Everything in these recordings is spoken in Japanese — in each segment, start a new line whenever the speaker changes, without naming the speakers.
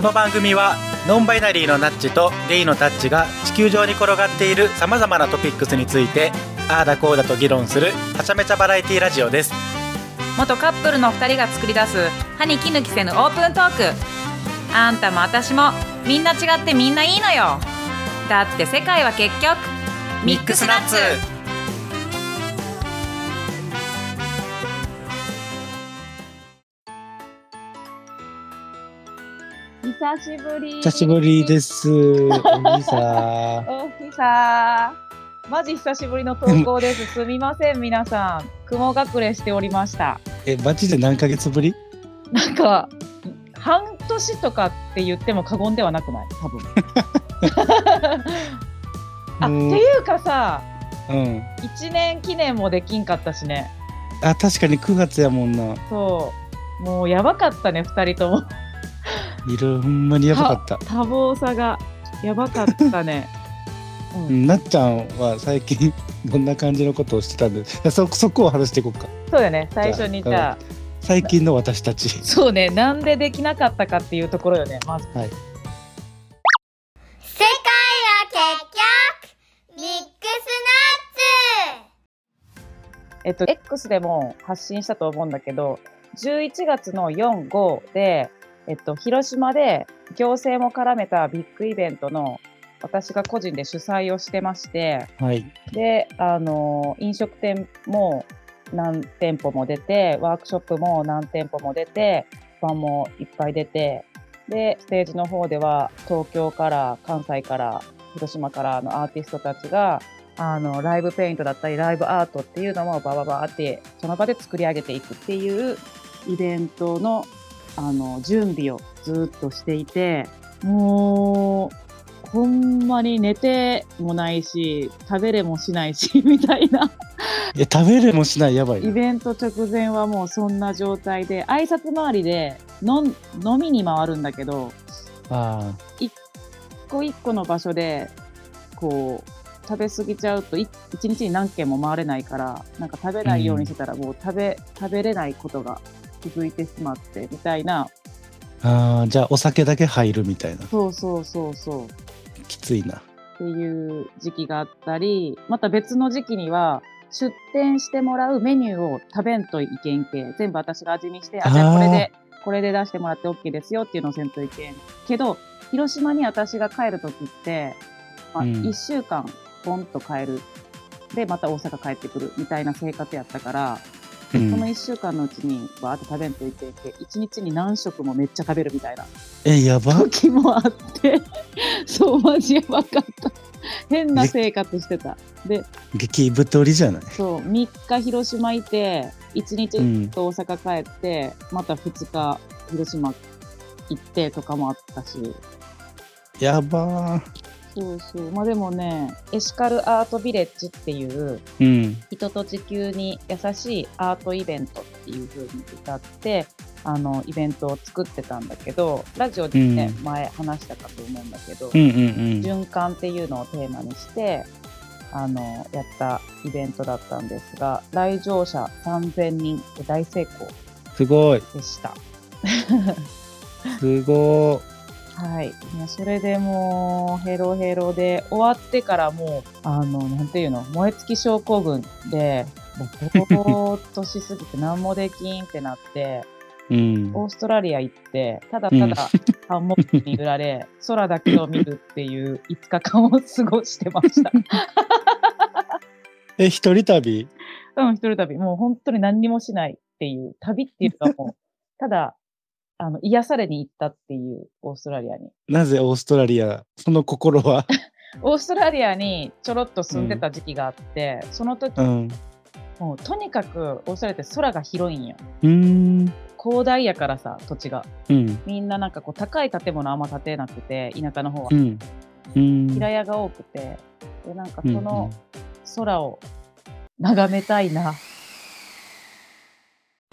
この番組はノンバイナリーのナッチとゲイのタッチが地球上に転がっているさまざまなトピックスについてああだこうだと議論するはちゃめちゃバラエティラジオです。
元カップルの2人が作り出す歯に衣着せぬオープントーク。あんたも私もみんな違ってみんないいのよ。だって世界は結局ミックスナッツ。
久しぶり。
久しぶりですおじさ
おひさマジ久しぶりの投稿です。すみません、皆さん。雲隠れしておりました。
えマジで何ヶ月ぶり？
なんか、半年とかって言っても過言ではなくない？多分。あ、っていうかさ、
うん
1年記念もできんかったしね。
あ確かに9月やもんな
そう。もうやばかったね、2人とも。
いろほんまにやばかった。
多忙さがやばかったね。うん。
うんなっちゃんは最近どんな感じのことをしてたんでそそこを話していこうか。
そうだね、最初にじゃあ。
最近の私たち。
そうね、なんでできなかったかっていうところよね、まず。
はい。
世界は結局ミックス
えっと、X でも発信したと思うんだけど、11月の4、5で、えっと、広島で行政も絡めたビッグイベントの私が個人で主催をしてまして、
はい。
で、あの、飲食店も何店舗も出て、ワークショップも何店舗も出て、ファンもいっぱい出て、で、ステージの方では東京から関西から広島からのアーティストたちが、あの、ライブペイントだったり、ライブアートっていうのもバババーって、その場で作り上げていくっていうイベントの、あの、準備をずっとしていて、もう、ほんまに寝てもないし、食べれもしないし、みたいな。
いや食べれもしないやばいな
イベント直前はもうそんな状態で、挨拶回りで飲ん飲みに回るんだけど、
あ
一個一個の場所で、こう、食べ過ぎちゃうとい一日に何軒も回れないから、なんか食べないようにしてたらもう食べ、食べれないことが続いてしまって、みたいな。
ーあーじゃあお酒だけ入るみたいな
そうそうそうそう。
きついな
っていう時期があったり、また別の時期には、出店してもらうメニューを食べんといけんけ。全部私が味見して、あ、じゃあこれで、これで出してもらって OK ですよっていうのをせんといけん。けど、広島に私が帰るときって、まあ、
うん
1週間、ポンと帰る。で、また大阪帰ってくるみたいな生活やったから、
うん
その1週間のうちにバーって食べんといけんけ、1日に何食もめっちゃ食べるみたいな。
えやば
時もあって、そう、マジやばかった。変な生活してた。で、
激太りじゃない？
そう、3日広島いて、1日
うん
大阪帰って、また2日広島行ってとかもあったし、
やばー
そうそう。まあでもね、エシカルアートビレッジっていう、
うん
人と地球に優しいアートイベントっていう風に歌って、あの、イベントを作ってたんだけど、ラジオでね、
うん
前話したかと思うんだけど、
うんうんうん
循環っていうのをテーマにして、あの、やったイベントだったんですが、来場者3000人で大成功
すごい
でした。
すご
はい。いやそれでもう、ヘロヘロで、終わってからもう、あの、なんていうの、燃え尽き症候群で、もう、ぼーっとしすぎて何もできんってなって、
ーうん
オーストラリア行って、ただただハンモックに揺られ、空だけを見るっていう5日間を過ごしてました。
え一人旅？
うん、一人旅。もう本当に何にもしないっていう、旅っていうかもう、ただ、あの、癒されに行ったっていう、オーストラリアに。
なぜオーストラリアその心は？
オーストラリアにちょろっと住んでた時期があって、その時、
うん
もうとにかくオーストラリアって空が広いんよ。
うーん
広大やからさ、土地が。
うん
みんななんかこう高い建物あんま建てなくて、田舎の方は
う。んうん
平屋が多くて、で、なんか
うん
その空を眺めたいな。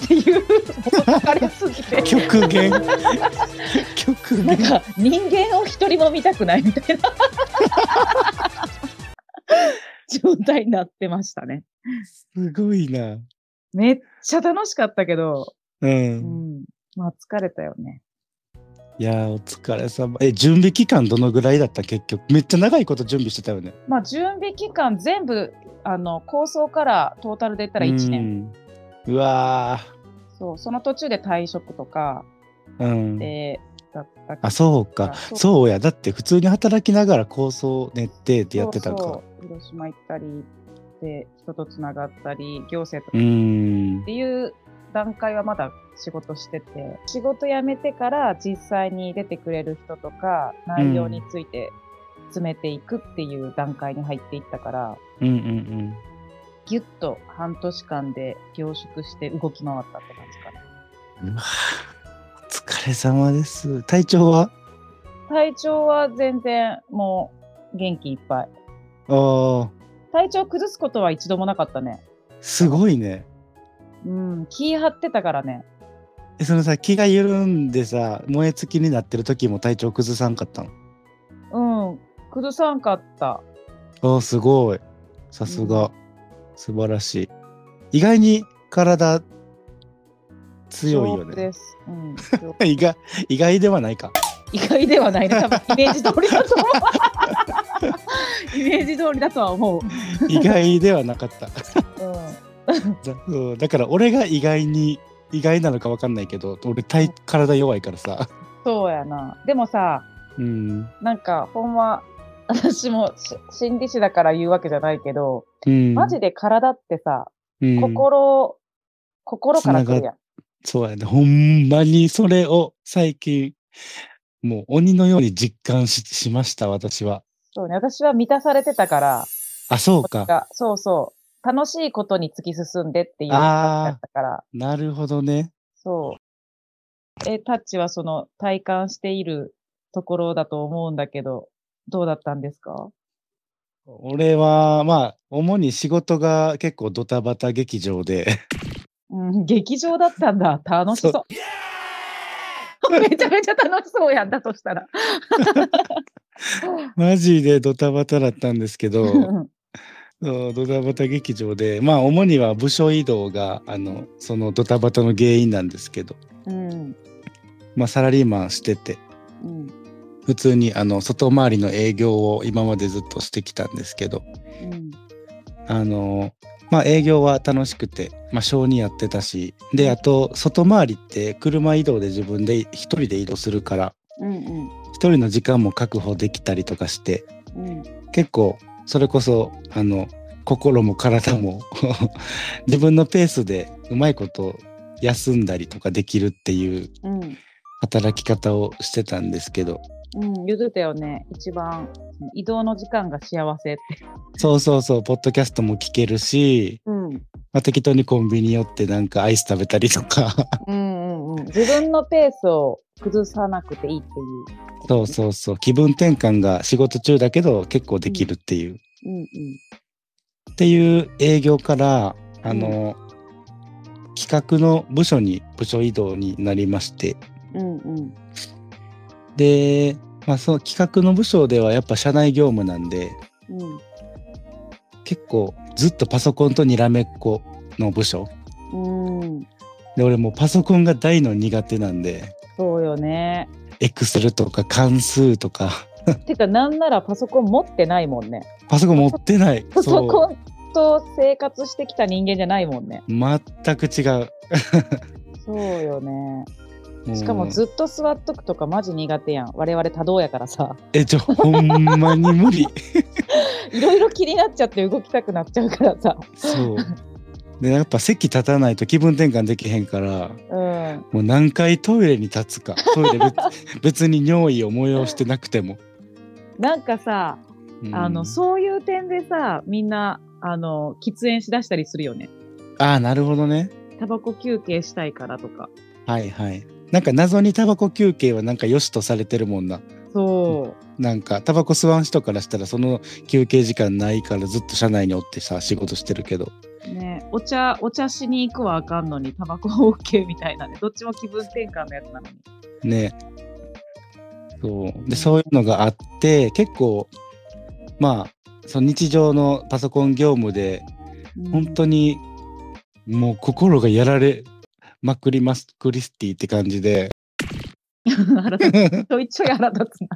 っていう、もう疲れすぎて。
極限。極限。
なんか人間を一人も見たくないみたいな。状態になってましたね。
すごいな。
めっちゃ楽しかったけど、
う
うん。ん。まあ疲れたよね。
いやーお疲れ様。え準備期間どのぐらいだった？結局。めっちゃ長いこと準備してたよね。
まあ準備期間全部あの構想からトータルで言ったら1年。
うん。うわ
そうその途中で退職とか
ーうん。
でだったけど。
あそうか。
そう。
や。だって普通に働きながら構想練ってってやってたんか
広島行ったりで人とつながったり行政と
う
か
ん。
っていう段階はまだ仕事してて。仕事辞めてから実際に出てくれる人とか内容について詰めていくっていう段階に入っていったから、
うん。うん
ぎゅっと半年間で凝縮して動き回ったって感じかな。
うんうわーお疲れ様です体調は？
体調は全然もう元気いっぱい。
あー
体調崩すことは一度もなかったね。
すごいね
うん、気張ってたからね。
えそのさ気が緩んでさ燃え尽きになってる時も体調崩さんかったの？
うん、崩さんかった。
あーすごいさすが、素晴らしい意外に体強いよね。
うん、
意外意外ではないか
意外ではないね。多分イメージ通りだと思う。イメージ通りだとは思う。
意外ではなかった
うん、
だから俺が意外に意外なのか分かんないけど俺体体弱いからさ
そうやな。でもさ、
うん、
なんかほんま、私もし心理師だから言うわけじゃないけど、
うん、
マジで体ってさ、
うん
心、心から来るやん。
そうやね。ほんまにそれを最近もう鬼のように実感ししました私は。
そうね。私は満たされてたから、
あそうか。
がそうそう。楽しいことに突き進んでっていうだったから、
なるほどね。
そう。え、タッチはその体感しているところだと思うんだけど、どうだったんですか？
俺はまあ主に仕事が結構ドタバタ劇場で
うん、劇場だったんだ。楽しそう。めちゃめちゃ楽しそうやんだとしたら。
マジでドタバタだったんですけど ドタバタ劇場でまあ主には部署移動があのそのドタバタの原因なんですけど、
うん。
まあ、サラリーマンしてて
うん。
普通にあの外回りの営業を今までずっとしてきたんですけど
うん。
あのまあ営業は楽しくて、まあ、小にやってたしであと外回りって車移動で自分で一人で移動するから
うん。うん。
一人の時間も確保できたりとかして
うん。
結構それこそあの心も体も 自分のペースでうまいこと休んだりとかできるっていう
うん。
働き方をしてたんですけど
うん。言ってたよね。一番、移動の時間が幸せって。
そうそうそうポッドキャストも聞けるし、
うん。
まあ、適当にコンビニ寄ってなんかアイス食べたりとか
うんうんうん。自分のペースを崩さなくていいっていう。
そうそうそう気分転換が仕事中だけど結構できるっていう、
うんうん。
っていう営業からあの、企画の部署に部署移動になりまして
うんうん。
で、まあ、その企画の部署ではやっぱ社内業務なんで
うん。
結構ずっとパソコンとにらめっこの部署
うん。
で俺もうパソコンが大の苦手なんで
そうよね。
エクセルとか関数とか
てか、なんならパソコン持ってないもんね。
パソコン持ってない
パソコンと生活してきた人間じゃないもんね。
全く違う
そうよね。しかもずっと座っとくとかマジ苦手やん。我々多動やからさ。
えちょほんまに無理
いろいろ気になっちゃって動きたくなっちゃうからさ。
そうでやっぱ席立たないと気分転換できへんから
うん。
もう何回トイレに立つかトイレ別 別に尿意を催してなくても、
なんかさ、
うん
あの、そういう点でさ、みんな、あの、喫煙しだしたりするよね。
ああなるほどね
タバコ休憩したいからとか。
はいはいなんか謎にタバコ休憩はなんか良しとされてるもんな
そ
なんかタバコ吸わん人からしたらその休憩時間ないからずっと車内におってさ仕事してるけど
う。ね、お茶、お茶しに行くはあかんのに、タバコ OK みたいなね。どっちも気分転換のやつなのに。
ねそうでそういうのがあって結構まあその日常のパソコン業務で
うん
本当にもう心がやられまくりますクリスティって感じで
腹立つ。ちょいちょい腹立つな。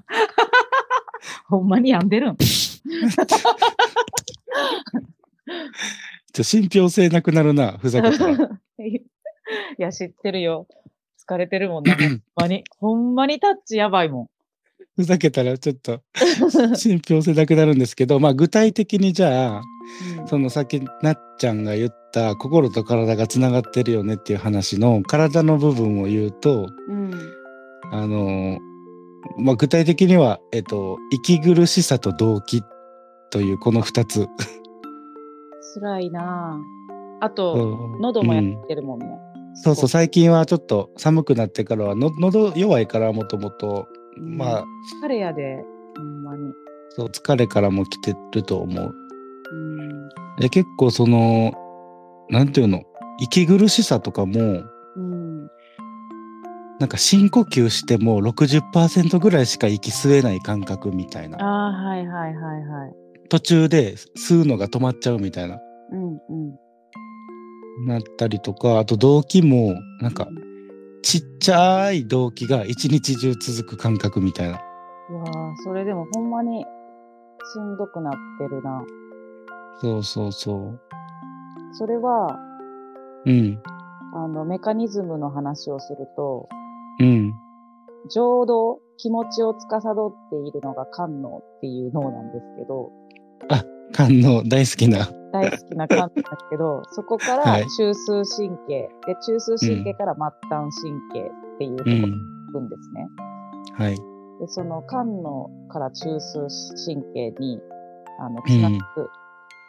ほんまに病んでるん。
信憑性なくなるな、ふざけたら。
いや、知ってるよ。疲れてるもんな。ほんまに。ほんまにタッチやばいもん。
ふざけたらちょっと 信憑性なくなるんですけど、まあ具体的にじゃあ、そのさっきなっちゃんが言った心と体がつながってるよねっていう話の体の部分を言うと、
うん。
あのまあ具体的には、えっと、息苦しさと動機というこの2つ。
辛いなぁ。あと、喉もやってるもんね。
そうそう、最近はちょっと寒くなってからはの、喉弱いからもともと、まあ、
疲れやで、ほんまに。
そう、疲れからも来てると思う。
うん。
で結構その、なんていうの、息苦しさとかも、
うん。
なんか深呼吸しても60%ぐらいしか息吸えない感覚みたいな。
ああ、はいはいはいはい。
途中で吸うのが止まっちゃうみたいな。
うんうん。
なったりとか、あと動機も、なんか、ちっちゃい動機が一日中続く感覚みたいな。
うわあそれでもほんまにしんどくなってるな。
そうそうそ
それは、
う。うん。
あの、メカニズムの話をすると、
うん。
情動、気持ちを司っているのが官能っていう脳なんですけど、
感の大好きな。
大好きな官能だけど、そこか
はい
ら中枢神経、で、中枢神経から末端神経っていうところに
うん。
行くんですね。
はい。
で、その肝脳から中枢神経に、あの、つなぐ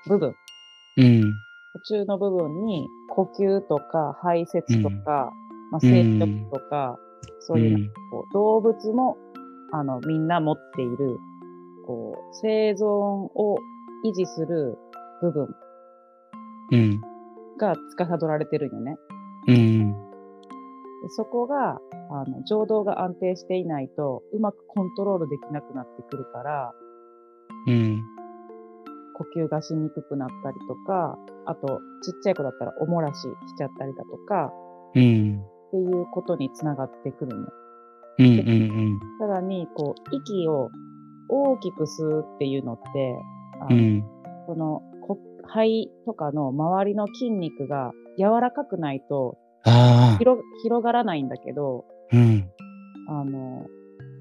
部分、
うん。
途中の部分に呼吸とか排泄とか、まあ、
うん
生殖とか、そういう
うん
こう動物も、あの、みんな持っている、こう、生存を維持する部分
うん。
が司られてるんよね。
うん。
でそこが、あの、情動が安定していないと、うまくコントロールできなくなってくるから、
うん。
呼吸がしにくくなったりとか、あと、ちっちゃい子だったらおもらししちゃったりだとか、
うん。
っていうことにつながってくるの。
うん。うん。
さらに、こう、息を大きく吸うっていうのって、あの
うん。
その、こ肺とかの周りの筋肉が柔らかくないと。広広がらないんだけど、
うん。
あの、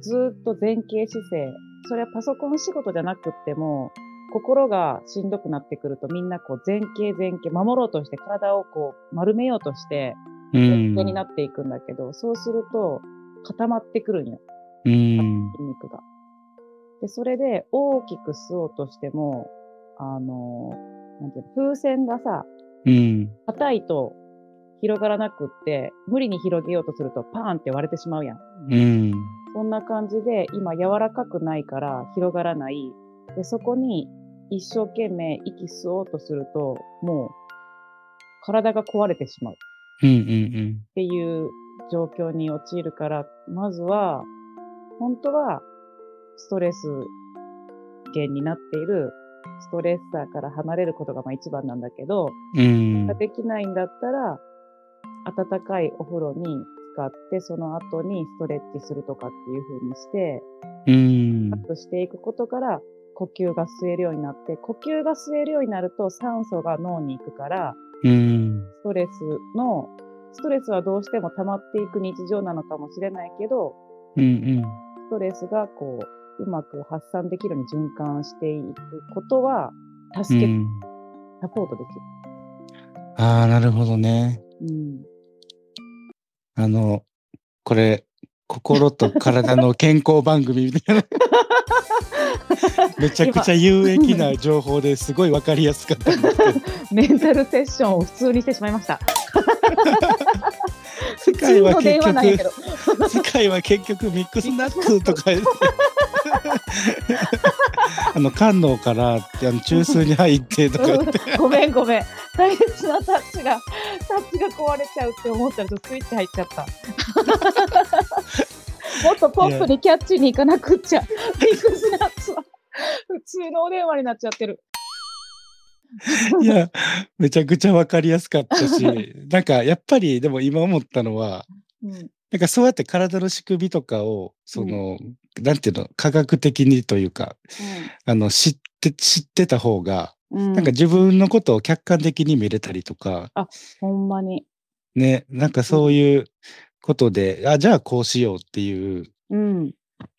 ずーっと前傾姿勢、それはパソコン仕事じゃなくっても、心がしんどくなってくるとみんなこう前傾前傾、守ろうとして体をこう丸めようとして前
うん。
傾になっていくんだけど、そうすると固まってくるんよ。
うん。
筋肉が。で、それで大きく吸おうとしても、あの、なんていうの、風船がさ、
うん。
硬いと広がらなくって、無理に広げようとするとパーンって割れてしまうやん。
うん。
そんな感じで、今柔らかくないから広がらない。で、そこに一生懸命息吸おうとすると、もう体が壊れてしまう。
うん。うん。
っていう状況に陥るから、まずは、本当は、ストレス源になっているストレッサーから離れることがまあ一番なんだけど、
うん。
できないんだったら、温かいお風呂に使って、その後にストレッチするとかっていう風にして、
うん
カ。ットしていくことから、呼吸が吸えるようになって、呼吸が吸えるようになると酸素が脳に行くから、
うん。
ストレスの、ストレスはどうしても溜まっていく日常なのかもしれないけど、
うん。
ストレスがこう、うまく発散できるように循環していくことは、
う
助け、
ん。
サポートでき
ああ、なるほどね。
る。うん。
あの、これ、心と体の健康番組みたいな。めちゃくちゃ有益な情報ですごいわかりやすかったんですけど。
メンタルセッションを普通にしてしまいました。
世界は結局、
ど。
世界は結局ミックスナッツとか。あの、官能からあの中枢に入ってとか言って。
ごめんごめん。大切なタッチが、タッチが壊れちゃうって思ったらスイッチ入っちゃった。もっとポップにキャッチに行かなくっちゃ。ミックスナッツは普通のお電話になっちゃってる。
いや、めちゃくちゃわかりやすかったし、なんかやっぱりでも今思ったのは、
うん
なんかそうやって体の仕組みとかを、その、なんていうの、科学的にというか、あの、知って、知ってた方が、
うん。
なんか自分のことを客観的に見れたりとか、
ほんまに。
ね、なんかそういうことで、あ、じゃあこうしようっていう
うん。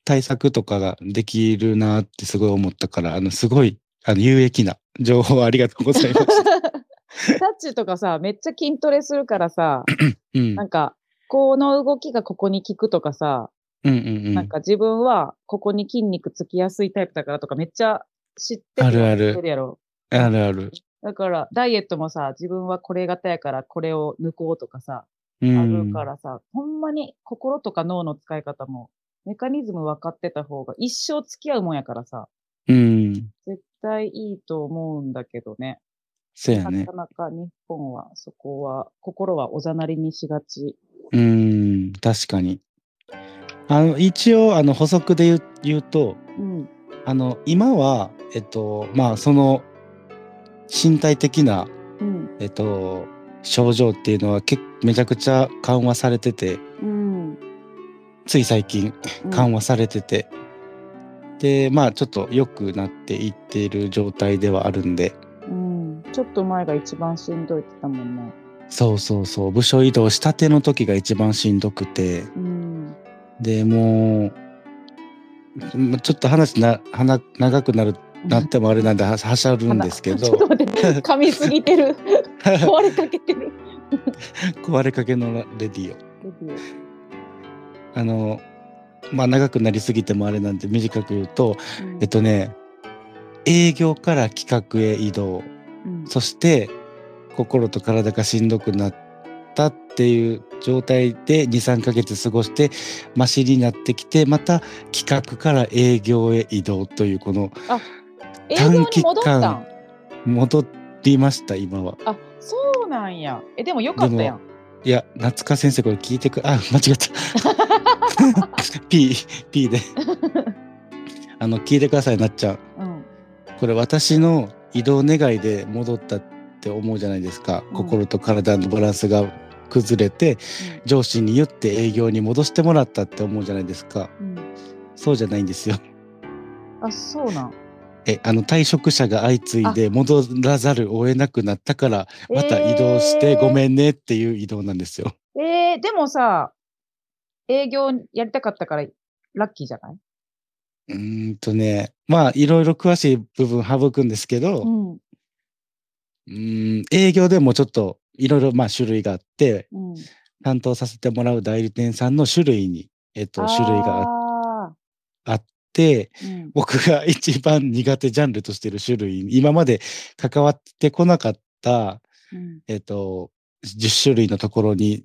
対策とかができるなってすごい思ったから、あの、すごい、あの、有益な情報ありがとうございました。
タッチとかさ、めっちゃ筋トレするからさ、
うん。
なんか、この動きがここに効くとかさ、
うんうんうん。
なんか自分はここに筋肉つきやすいタイプだからとかめっちゃ知って
あるある
知ってるやろ。
あるある。
だから、ダイエットもさ、自分はこれ型やからこれを抜こうとかさ、
う
あ
ん。
るからさ、ほんまに心とか脳の使い方も、メカニズム分かってた方が一生付き合うもんやからさ、
うん。
絶対いいと思うんだけどね。
そうやね
なか。なか日本はそこは、心はおざなりにしがち。
うん。確かに。あの、一応、あの、補足で言う言うと、
うん。
あの、今は、えっと、まあ、その、身体的な、
うん。
えっと、症状っていうのはけめちゃくちゃ緩和されてて、
うん。
つい最近緩和されてて、で、まあちょっと良くなっていっている状態ではあるんで、
うん。ちょっと前が一番しんどいって言ったもんね。
そうそうそう、部署移動したての時が一番しんどくて、
うん。
で、もう、まちょっと話な、はな長くなる、なってもあれなんでははしゃるんですけ
ちょっと
ど、
待って、噛みすぎてる。壊れかけてる。
壊れかけのレディオ。あの、まあ長くなりすぎてもあれなんで短く言うと、
オうん
えっとね、営業から企画へ移動、
うん
そして心と体がしんどくなったっていう状態で2、3ヶ月過ごしてマシになってきて、また企画から営業へ移動というこの短
ん
戻りました、今は。
あ、そうなんや。え、でもよかったやん。
いや、夏香先生これ聞いてく、あ、間違った。P、P で。あの、聞いてください、なっちゃん。
うん。
これ私の移動願いで戻ったって思うじゃないですか、
うん。
心と体のバランスが崩れて上司に言って営業に戻してもらったって思うじゃないですか。
うん。
そうじゃないんですよ。
あ、そうなん。
えあの退職者が相次いで戻らざるを得なくなったからまた移動してごめんねっていう移動なんですよ、
えー、でもさ、営業やりたかったからラッキーじゃない？う
ーんとねまあいろいろ詳しい部分省くんですけど、
ん。
うーん営業でもちょっといろいろまあ種類があって
うん。
担当させてもらう代理店さんの種類に、えっと、種類があって、
ーうん。
僕が一番苦手ジャンルとしてる種類、今まで関わってこなかった、
うん。
えっと、10種類のところに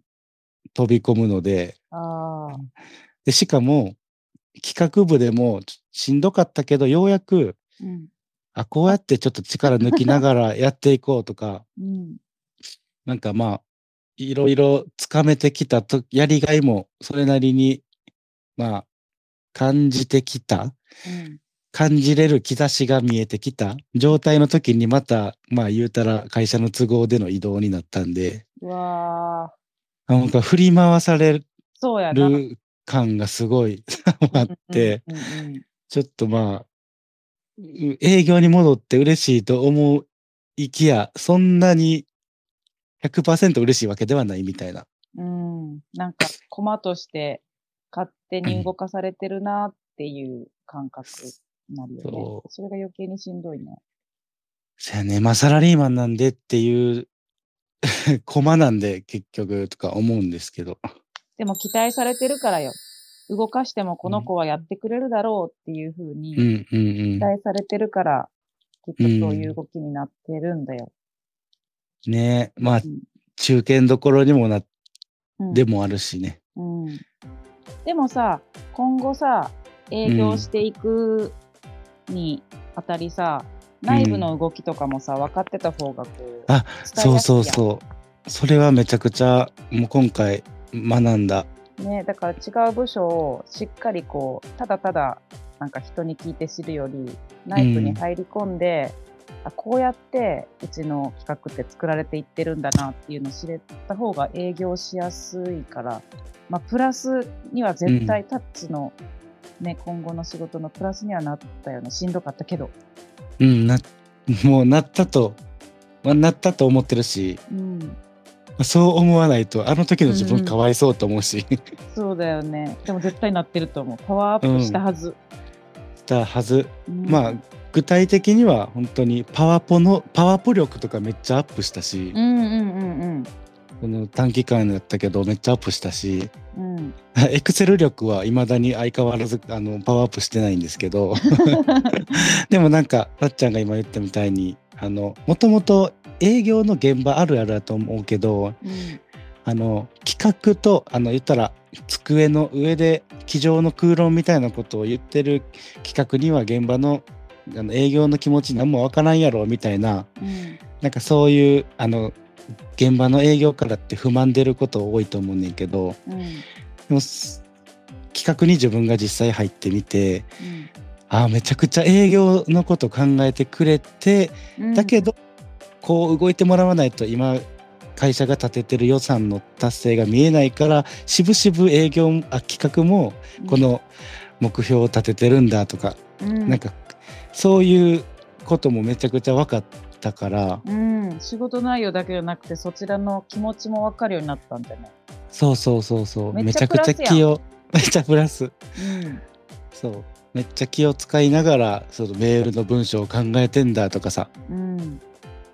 飛び込むので。でしかも、企画部でもちしんどかったけど、ようやく、
うん。
あ、こうやってちょっと力抜きながらやっていこうとか、
うん。
なんかまあ、いろいろつかめてきたと、やりがいもそれなりに、まあ、感じてきた。
うん。
感じれる兆しが見えてきた状態の時にまた、まあ言うたら会社の都合での移動になったんで、
うわー
なんか振り回され
そうやな。
る感がすごい あって、ちょっとまあ、う営業に戻って嬉しいと思いきや、そんなに100%嬉しいわけではないみたいな。
うん。うん。なんか、コマとして勝手に動かされてるなっていう感覚になるよね。
そ
それが余計にしんどいね。
そやね、まあサラリーマンなんでっていう、コマなんで結局とか思うんですけど。
でも期待されてるからよ。動かしてもこの子はやってくれるだろうっていうふうに期待されてるから、きっとそういう動きになってるんだよ。
うん。ねまあ
うん
中堅どころにもな、
うん
でもあるしね。
うん。でもさ、今後さ、営業していくにあたりさ、内部の動きとかもさ、分かってた方がこう、
あ、そうそうそう。それはめちゃくちゃ、もう今回学んだ。
ね、だから違う部署をしっかりこう、ただただなんか人に聞いて知るより、内部に入り込んで、あこうやってうちの企画って作られていってるんだなっていうのを知れた方が営業しやすいから、まあ、プラスには絶対タッチの、ね今後の仕事のプラスにはなったよねしんどかったけど、
うん、な、もうなったと、まあ、なったと思ってるし、
うん、
まあそう思わないと、あの時の自
うんうん
分かわいそうと思うし、
そうだよね。でも絶対なってると思う。パワーアップしたはず、
したはず。
うん。
まあ、具体的には本当にパワポの、パワポ力とかめっちゃアップしたし。
う、んうんうん
この短期間やったけどめっちゃアップしたし、
うん。うん
エクセル力は未だに相変わらずあのパワーアップしてないんですけど。でもなんかたっちゃんが今言ったみたいにあのもともと営業の現場あるあるだと思うけど
うん
あの企画とあの言ったら机の上で机上の空論みたいなことを言ってる企画には現場のあの営業の気持ち何もわからんやろみたいな
うん
なんかそういうあの現場の営業からって不満出ること多いと思うねんけど
うん
でもす企画に自分が実際入ってみて
うん。
ああめちゃくちゃ営業のこと考えてくれて
うん。
だけどこう動いてもらわないと今会社が立ててる予算の達成が見えないから渋々営業あ企画もこの目標を立ててるんだとか、
うん。
なんかそういうこともめちゃくちゃ分かったから
うん、仕事内容だけじゃなくてそちらの気持ちも分かるようになったんじゃない
そうそうそうそう。
めっちゃ
くちゃ気を めっちゃプラス。
うん。
そう。めっちゃ気を使いながらそのメールの文章を考えてんだとかさ。
うん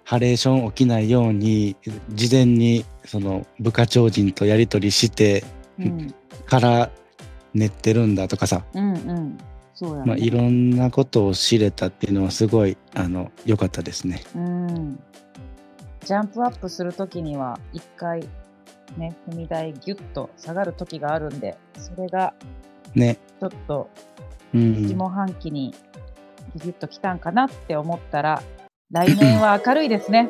ハレーション起きないように事前にその部下長人とやり取りして
うん
から練ってるんだとかさ、
うん。うん。そうやね、
まあ、いろんなことを知れたっていうのはすごいあの良かったですね。
うん。ジャンプアップするときには一回ね踏み台ギュッと下がる時があるんでそれが
ね。
ちょっと
うん、
下半期にギュッときたんかなって思ったら来年は明るいですね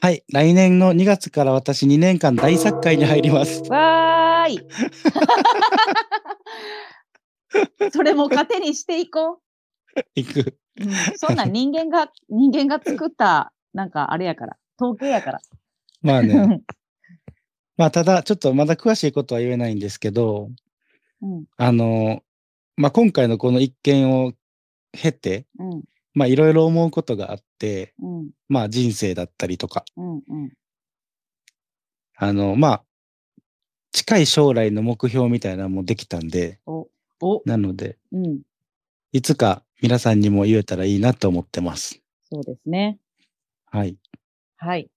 はい来年の2月から私2年間大作会に入ります。
わーい それも糧にしていこう
行く。
うんそんなん人間が、人間が作った、なんかあれやから、統計やから。
まあね。まあただちょっとまだ詳しいことは言えないんですけど
うん、
あの、まあ、今回のこの一件を経て
うん、
まあいろいろ思うことがあって
うん、
まあ人生だったりとか
うん、うん。
あのまあ近い将来の目標みたいなのもできたんで
お、お、
なので
うん、
いつか皆さんにも言えたらいいなと思ってます。
そうですね。
はい。
はい。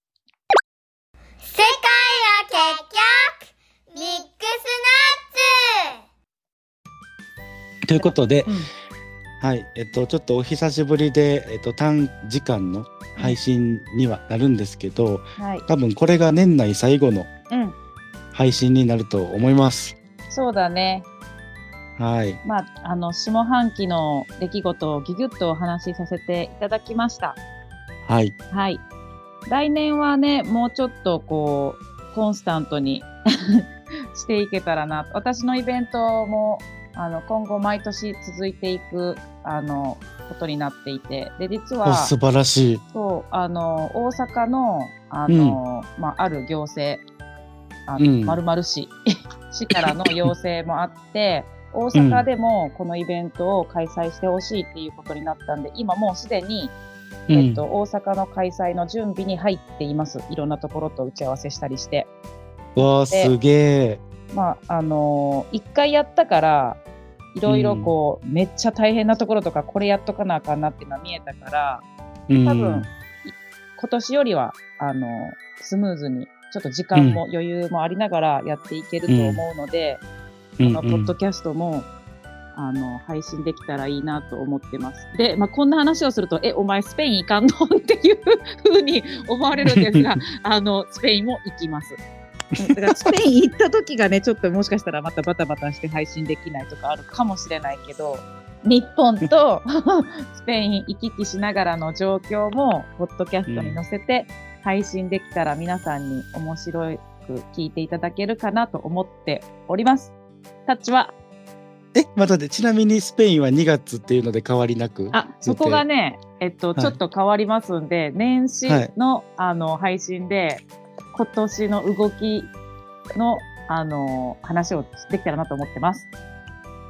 世界は結局ミックスナッツ
ということで、
うん
はい。えっと、ちょっとお久しぶりで、えっと、短時間の配信にはなるんですけど、
はい。
多分これが年内最後の
うん、
配信になると思います。
そうだね。
はい。
まあ、あの、下半期の出来事をギュギュッとお話しさせていただきました。
はい。
はい。来年はね、もうちょっとこう、コンスタントに していけたらな。私のイベントも、あの、今後毎年続いていく、あの、ことになっていて。で、実
お、
は、
素晴らしい。
そう、あの、大阪の、あの、まあ、ある行政、あの、
うん
まるまる市、市からの要請もあって、大阪でもこのイベントを開催してほしいっていうことになったんで、今もうすでに、
うん。
えっと、大阪の開催の準備に入っています。いろんなところと打ち合わせしたりして。
わあ、すげえ。
まあ、あのー一回やったから、いろいろこう、めっちゃ大変なところとか、これやっとかなあかんなっていうのは見えたから、
うん。
多分、い今年よりは、あのスムーズに、ちょっと時間も余裕もありながらやっていけると思うので、
うん、
このポッドキャストも、あの、配信できたらいいなと思ってます。で、まあ、こんな話をすると、え、お前スペイン行かんの？っていうふうに思われるんですが、あの、スペインも行きます。うんだからスペイン行った時がね、ちょっともしかしたらまたバタバタして配信できないとかあるかもしれないけど、日本と スペイン行き来しながらの状況も、ポッドキャストに載せて配信できたら皆さんに面白く聞いていただけるかなと思っております。タッチは？
え、またで、ちなみにスペインは2月っていうので変わりなく？
あ、そこがね、えっと、
はい
ちょっと変わりますんで、年始の、あの、配信で、今年の動きの、あの、話をできたらなと思ってます。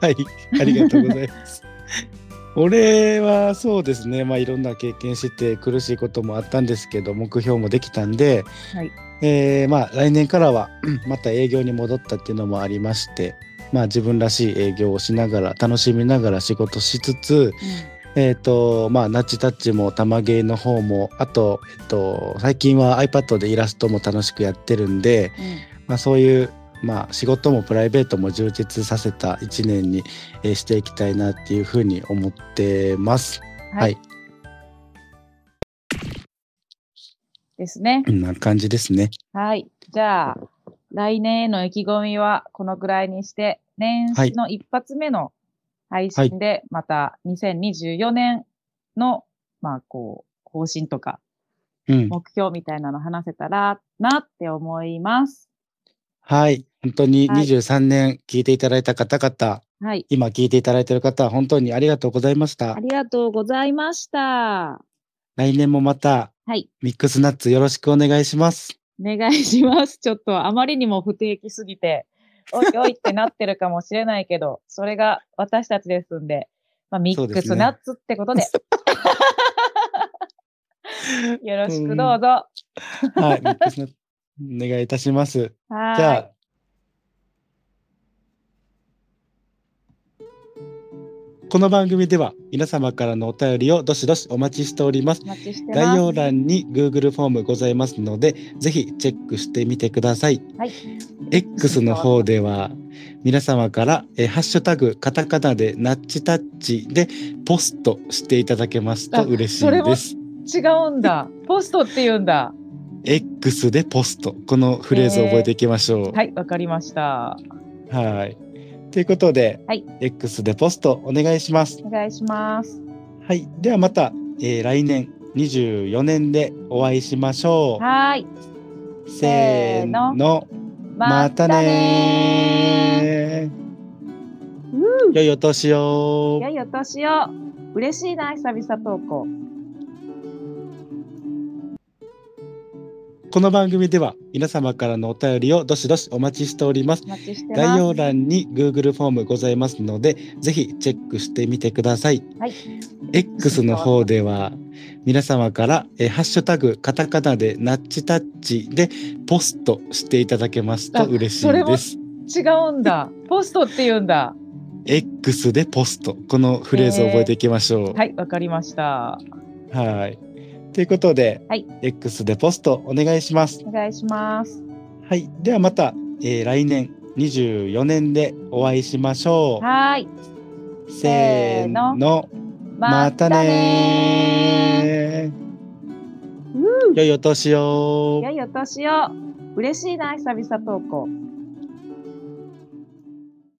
はい、ありがとうございます。俺はそうですね、まあいろんな経験して苦しいこともあったんですけど、目標もできたんで、
はい
えーまあ来年からはうん また営業に戻ったっていうのもありまして、まあ自分らしい営業をしながら、楽しみながら仕事しつつ、えっ、と、まあナッチタッチも玉芸の方も、あと、えっと、最近は iPad でイラストも楽しくやってるんで、
うん
まあ、そういう、まあ、仕事もプライベートも充実させた一年に、えーしていきたいなっていうふうに思ってます。
は
はいい、
ですね。
こんな感じですね。
はい。じゃあ、来年への意気込みはこのくらいにして、年始の一発目の配信で、また2024年の、まあ、こう、方針とか
うん。
目標みたいなの話せたらなって思います。
はい。本当に
はい
23年聞いていただいた方々、
はい。
今聞いていただいている方、本当にありがとうございました
あ。りがとうございました。
来年もまた
はい。
ミックスナッツよろしくお願いします。
お願いします。ちょっとあまりにも不定期すぎて、おいおいってなってるかもしれないけど、それが私たちですんで、まあ、ミックスナッツってことで。よろしくどうぞ。
はい。ミックスナッツお願いいたします。
はーい。
じゃあ、この番組では皆様からのお便りをどしどしお待ちしております。
ます。
概要欄に Google フォームございますので、ぜひチェックしてみてください。
はい。
X の方では皆様からえーハッシュタグカタカナでナッチタッチでポストしていただけますと
あ
嬉し
それも
いです。
違うんだ。ポストって言うんだ。
X でポスト。このフレーズを覚えていきましょう。
はい、わかりました。
はい。ということで、
はい
X でポストお願いします。
お願いします。
はい。ではまた、えー来年24年でお会いしましょう。
はーい。
せーの。またねー。良いお年を。
良いお年を。嬉しいな、久々投稿。
この番組では皆様からのお便りをどしどしお待ちしております。
ます。
概要欄に Google フォームございますので、ぜひチェックしてみてください。
はい。
X の方では皆様からえーハッシュタグカタカナでナッチタッチでポストしていただけますと
あ
嬉しい
それも
です。
違うんだ。ポストって言うんだ。
X でポスト。このフレーズを覚えていきましょう。
はい、わかりました。
はい。ということで、
はい
X でポストお願いします。
お願いします。
はい。ではまた、えー来年24年でお会いしましょう。
はーい。
せーの。またねー。良いお年を
良。いお年を。嬉しいな、久々投稿。